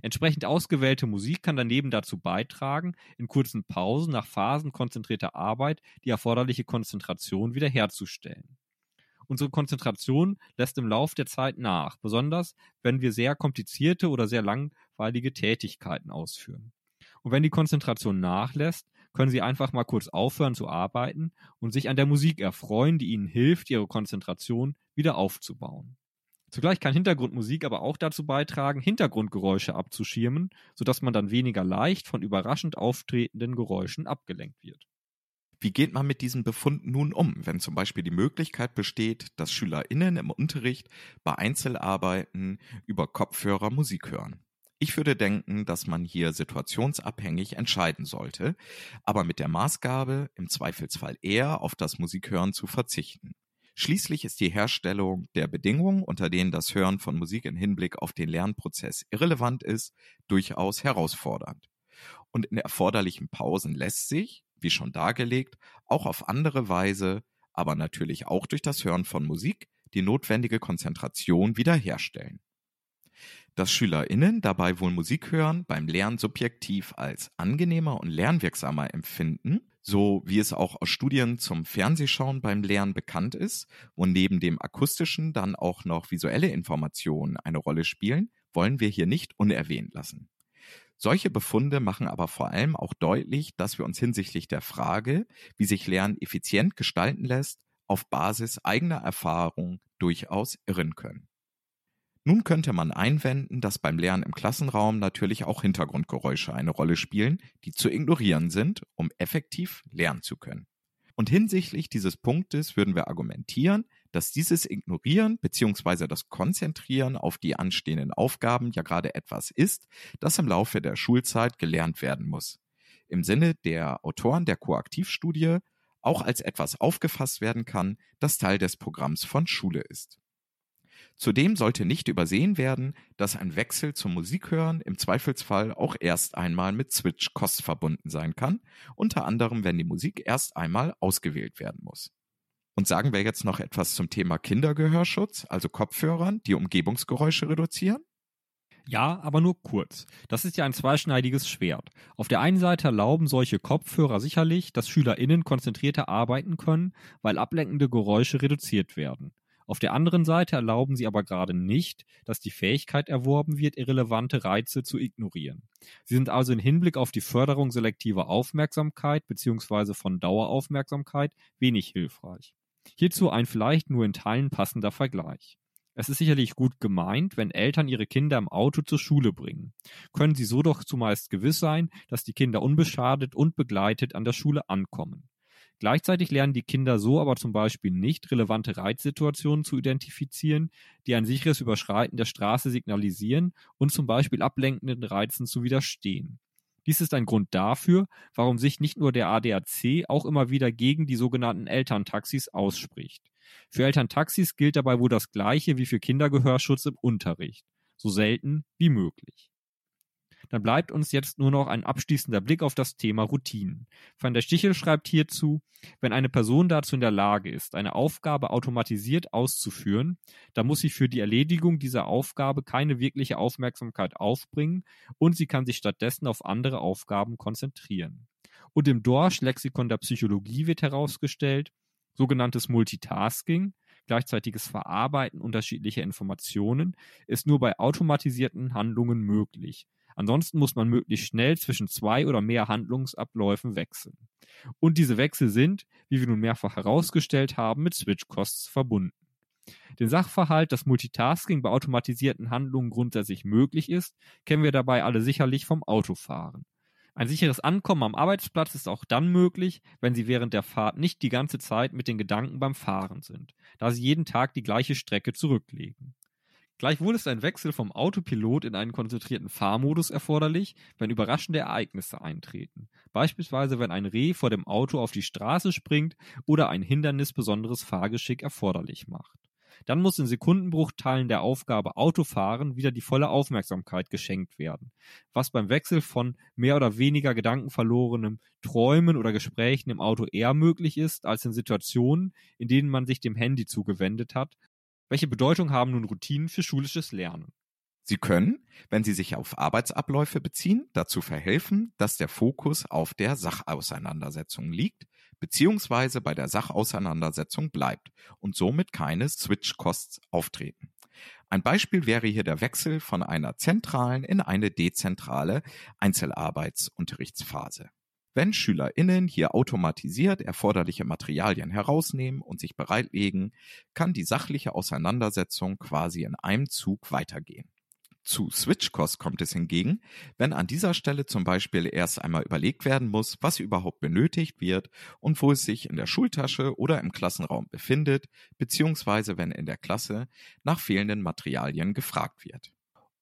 Entsprechend ausgewählte Musik kann daneben dazu beitragen, in kurzen Pausen nach Phasen konzentrierter Arbeit die erforderliche Konzentration wiederherzustellen. Unsere Konzentration lässt im Lauf der Zeit nach, besonders wenn wir sehr komplizierte oder sehr langweilige Tätigkeiten ausführen. Und wenn die Konzentration nachlässt, können Sie einfach mal kurz aufhören zu arbeiten und sich an der Musik erfreuen, die Ihnen hilft, Ihre Konzentration wieder aufzubauen. Zugleich kann Hintergrundmusik aber auch dazu beitragen, Hintergrundgeräusche abzuschirmen, sodass man dann weniger leicht von überraschend auftretenden Geräuschen abgelenkt wird. Wie geht man mit diesem Befund nun um, wenn zum Beispiel die Möglichkeit besteht, dass SchülerInnen im Unterricht bei Einzelarbeiten über Kopfhörer Musik hören? Ich würde denken, dass man hier situationsabhängig entscheiden sollte, aber mit der Maßgabe, im Zweifelsfall eher auf das Musikhören zu verzichten. Schließlich ist die Herstellung der Bedingungen, unter denen das Hören von Musik in Hinblick auf den Lernprozess irrelevant ist, durchaus herausfordernd. Und in erforderlichen Pausen lässt sich, wie schon dargelegt, auch auf andere Weise, aber natürlich auch durch das Hören von Musik, die notwendige Konzentration wiederherstellen. dass SchülerInnen dabei wohl Musik hören beim Lernen subjektiv als angenehmer und lernwirksamer empfinden, so wie es auch aus Studien zum Fernsehschauen beim Lernen bekannt ist, wo neben dem akustischen dann auch noch visuelle Informationen eine Rolle spielen, wollen wir hier nicht unerwähnt lassen. Solche Befunde machen aber vor allem auch deutlich, dass wir uns hinsichtlich der Frage, wie sich Lernen effizient gestalten lässt, auf Basis eigener Erfahrung durchaus irren können. Nun könnte man einwenden, dass beim Lernen im Klassenraum natürlich auch Hintergrundgeräusche eine Rolle spielen, die zu ignorieren sind, um effektiv lernen zu können. Und hinsichtlich dieses Punktes würden wir argumentieren, dass dieses Ignorieren bzw. das Konzentrieren auf die anstehenden Aufgaben ja gerade etwas ist, das im Laufe der Schulzeit gelernt werden muss. Im Sinne der Autoren der Koaktivstudie auch als etwas aufgefasst werden kann, das Teil des Programms von Schule ist. Zudem sollte nicht übersehen werden, dass ein Wechsel zum Musikhören im Zweifelsfall auch erst einmal mit Switch-Cost verbunden sein kann, unter anderem wenn die Musik erst einmal ausgewählt werden muss. Und sagen wir jetzt noch etwas zum Thema Kindergehörschutz, also Kopfhörern, die Umgebungsgeräusche reduzieren? Ja, aber nur kurz. Das ist ja ein zweischneidiges Schwert. Auf der einen Seite erlauben solche Kopfhörer sicherlich, dass SchülerInnen konzentrierter arbeiten können, weil ablenkende Geräusche reduziert werden. Auf der anderen Seite erlauben sie aber gerade nicht, dass die Fähigkeit erworben wird, irrelevante Reize zu ignorieren. Sie sind also in Hinblick auf die Förderung selektiver Aufmerksamkeit bzw. von Daueraufmerksamkeit wenig hilfreich. Hierzu ein vielleicht nur in Teilen passender Vergleich. Es ist sicherlich gut gemeint, wenn Eltern ihre Kinder im Auto zur Schule bringen. Können sie so doch zumeist gewiss sein, dass die Kinder unbeschadet und begleitet an der Schule ankommen. Gleichzeitig lernen die Kinder so aber zum Beispiel nicht, relevante Reizsituationen zu identifizieren, die ein sicheres Überschreiten der Straße signalisieren und zum Beispiel ablenkenden Reizen zu widerstehen. Dies ist ein Grund dafür, warum sich nicht nur der ADAC auch immer wieder gegen die sogenannten Elterntaxis ausspricht. Für Elterntaxis gilt dabei wohl das Gleiche wie für Kindergehörschutz im Unterricht. So selten wie möglich. Dann bleibt uns jetzt nur noch ein abschließender Blick auf das Thema Routinen. Van der Stichel schreibt hierzu, wenn eine Person dazu in der Lage ist, eine Aufgabe automatisiert auszuführen, dann muss sie für die Erledigung dieser Aufgabe keine wirkliche Aufmerksamkeit aufbringen und sie kann sich stattdessen auf andere Aufgaben konzentrieren. Und im Dorsch-Lexikon der Psychologie wird herausgestellt, sogenanntes Multitasking, gleichzeitiges Verarbeiten unterschiedlicher Informationen, ist nur bei automatisierten Handlungen möglich. Ansonsten muss man möglichst schnell zwischen zwei oder mehr Handlungsabläufen wechseln. Und diese Wechsel sind, wie wir nun mehrfach herausgestellt haben, mit Switch-Costs verbunden. Den Sachverhalt, dass Multitasking bei automatisierten Handlungen grundsätzlich möglich ist, kennen wir dabei alle sicherlich vom Autofahren. Ein sicheres Ankommen am Arbeitsplatz ist auch dann möglich, wenn Sie während der Fahrt nicht die ganze Zeit mit den Gedanken beim Fahren sind, da Sie jeden Tag die gleiche Strecke zurücklegen. Gleichwohl ist ein Wechsel vom Autopilot in einen konzentrierten Fahrmodus erforderlich, wenn überraschende Ereignisse eintreten. Beispielsweise, wenn ein Reh vor dem Auto auf die Straße springt oder ein Hindernis besonderes Fahrgeschick erforderlich macht. Dann muss in Sekundenbruchteilen der Aufgabe Autofahren wieder die volle Aufmerksamkeit geschenkt werden, was beim Wechsel von mehr oder weniger gedankenverlorenem Träumen oder Gesprächen im Auto eher möglich ist als in Situationen, in denen man sich dem Handy zugewendet hat welche Bedeutung haben nun Routinen für schulisches Lernen? Sie können, wenn sie sich auf Arbeitsabläufe beziehen, dazu verhelfen, dass der Fokus auf der Sachauseinandersetzung liegt, beziehungsweise bei der Sachauseinandersetzung bleibt und somit keine Switch-Costs auftreten. Ein Beispiel wäre hier der Wechsel von einer zentralen in eine dezentrale Einzelarbeitsunterrichtsphase. Wenn SchülerInnen hier automatisiert erforderliche Materialien herausnehmen und sich bereitlegen, kann die sachliche Auseinandersetzung quasi in einem Zug weitergehen. Zu Switch-Cost kommt es hingegen, wenn an dieser Stelle zum Beispiel erst einmal überlegt werden muss, was überhaupt benötigt wird und wo es sich in der Schultasche oder im Klassenraum befindet, beziehungsweise wenn in der Klasse nach fehlenden Materialien gefragt wird.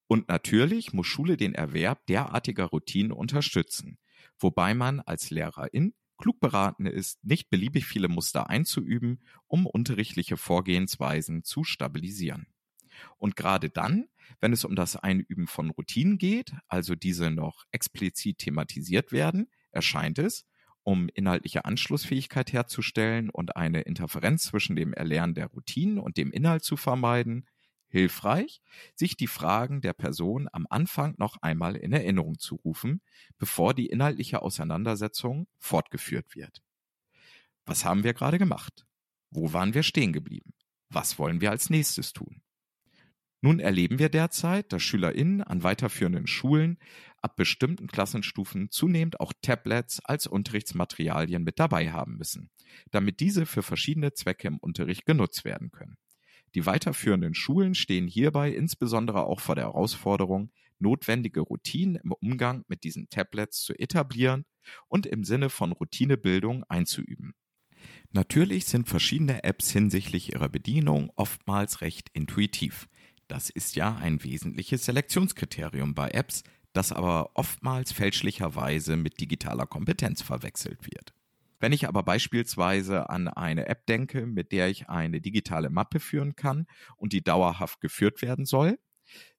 Und natürlich muss Schule den Erwerb derartiger Routinen unterstützen wobei man als Lehrerin klug beraten ist, nicht beliebig viele Muster einzuüben, um unterrichtliche Vorgehensweisen zu stabilisieren. Und gerade dann, wenn es um das Einüben von Routinen geht, also diese noch explizit thematisiert werden, erscheint es, um inhaltliche Anschlussfähigkeit herzustellen und eine Interferenz zwischen dem Erlernen der Routinen und dem Inhalt zu vermeiden, hilfreich, sich die Fragen der Person am Anfang noch einmal in Erinnerung zu rufen, bevor die inhaltliche Auseinandersetzung fortgeführt wird. Was haben wir gerade gemacht? Wo waren wir stehen geblieben? Was wollen wir als nächstes tun? Nun erleben wir derzeit, dass SchülerInnen an weiterführenden Schulen ab bestimmten Klassenstufen zunehmend auch Tablets als Unterrichtsmaterialien mit dabei haben müssen, damit diese für verschiedene Zwecke im Unterricht genutzt werden können. Die weiterführenden Schulen stehen hierbei insbesondere auch vor der Herausforderung, notwendige Routinen im Umgang mit diesen Tablets zu etablieren und im Sinne von Routinebildung einzuüben. Natürlich sind verschiedene Apps hinsichtlich ihrer Bedienung oftmals recht intuitiv. Das ist ja ein wesentliches Selektionskriterium bei Apps, das aber oftmals fälschlicherweise mit digitaler Kompetenz verwechselt wird. Wenn ich aber beispielsweise an eine App denke, mit der ich eine digitale Mappe führen kann und die dauerhaft geführt werden soll,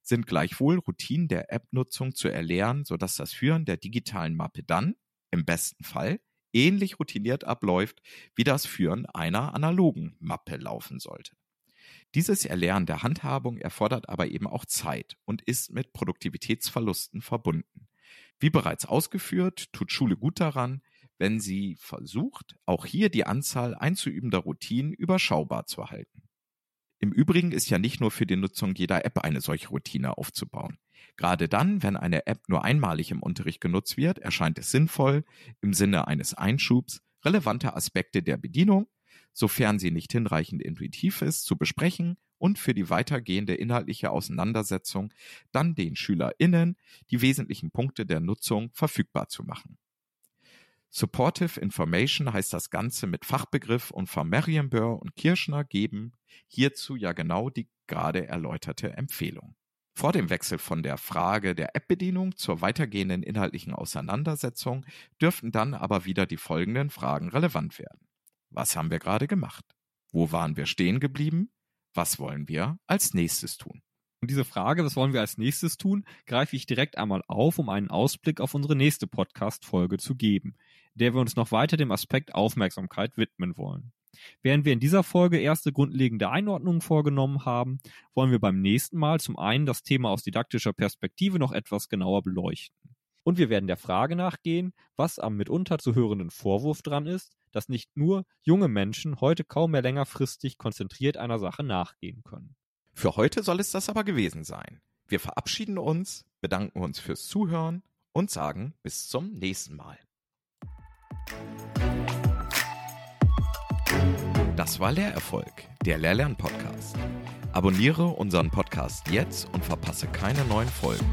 sind gleichwohl Routinen der App-Nutzung zu erlernen, sodass das Führen der digitalen Mappe dann, im besten Fall, ähnlich routiniert abläuft, wie das Führen einer analogen Mappe laufen sollte. Dieses Erlernen der Handhabung erfordert aber eben auch Zeit und ist mit Produktivitätsverlusten verbunden. Wie bereits ausgeführt, tut Schule gut daran, wenn sie versucht, auch hier die Anzahl einzuübender Routinen überschaubar zu halten. Im Übrigen ist ja nicht nur für die Nutzung jeder App eine solche Routine aufzubauen. Gerade dann, wenn eine App nur einmalig im Unterricht genutzt wird, erscheint es sinnvoll, im Sinne eines Einschubs relevante Aspekte der Bedienung, sofern sie nicht hinreichend intuitiv ist, zu besprechen und für die weitergehende inhaltliche Auseinandersetzung dann den SchülerInnen die wesentlichen Punkte der Nutzung verfügbar zu machen. Supportive Information heißt das Ganze mit Fachbegriff und von Merriam-Burr und Kirschner geben hierzu ja genau die gerade erläuterte Empfehlung. Vor dem Wechsel von der Frage der App-Bedienung zur weitergehenden inhaltlichen Auseinandersetzung dürften dann aber wieder die folgenden Fragen relevant werden. Was haben wir gerade gemacht? Wo waren wir stehen geblieben? Was wollen wir als nächstes tun? Und diese Frage, was wollen wir als nächstes tun, greife ich direkt einmal auf, um einen Ausblick auf unsere nächste Podcast-Folge zu geben, der wir uns noch weiter dem Aspekt Aufmerksamkeit widmen wollen. Während wir in dieser Folge erste grundlegende Einordnungen vorgenommen haben, wollen wir beim nächsten Mal zum einen das Thema aus didaktischer Perspektive noch etwas genauer beleuchten. Und wir werden der Frage nachgehen, was am mitunter zu hörenden Vorwurf dran ist, dass nicht nur junge Menschen heute kaum mehr längerfristig konzentriert einer Sache nachgehen können. Für heute soll es das aber gewesen sein. Wir verabschieden uns, bedanken uns fürs Zuhören und sagen bis zum nächsten Mal. Das war Lehrerfolg, der Lehrlern-Podcast. Abonniere unseren Podcast jetzt und verpasse keine neuen Folgen.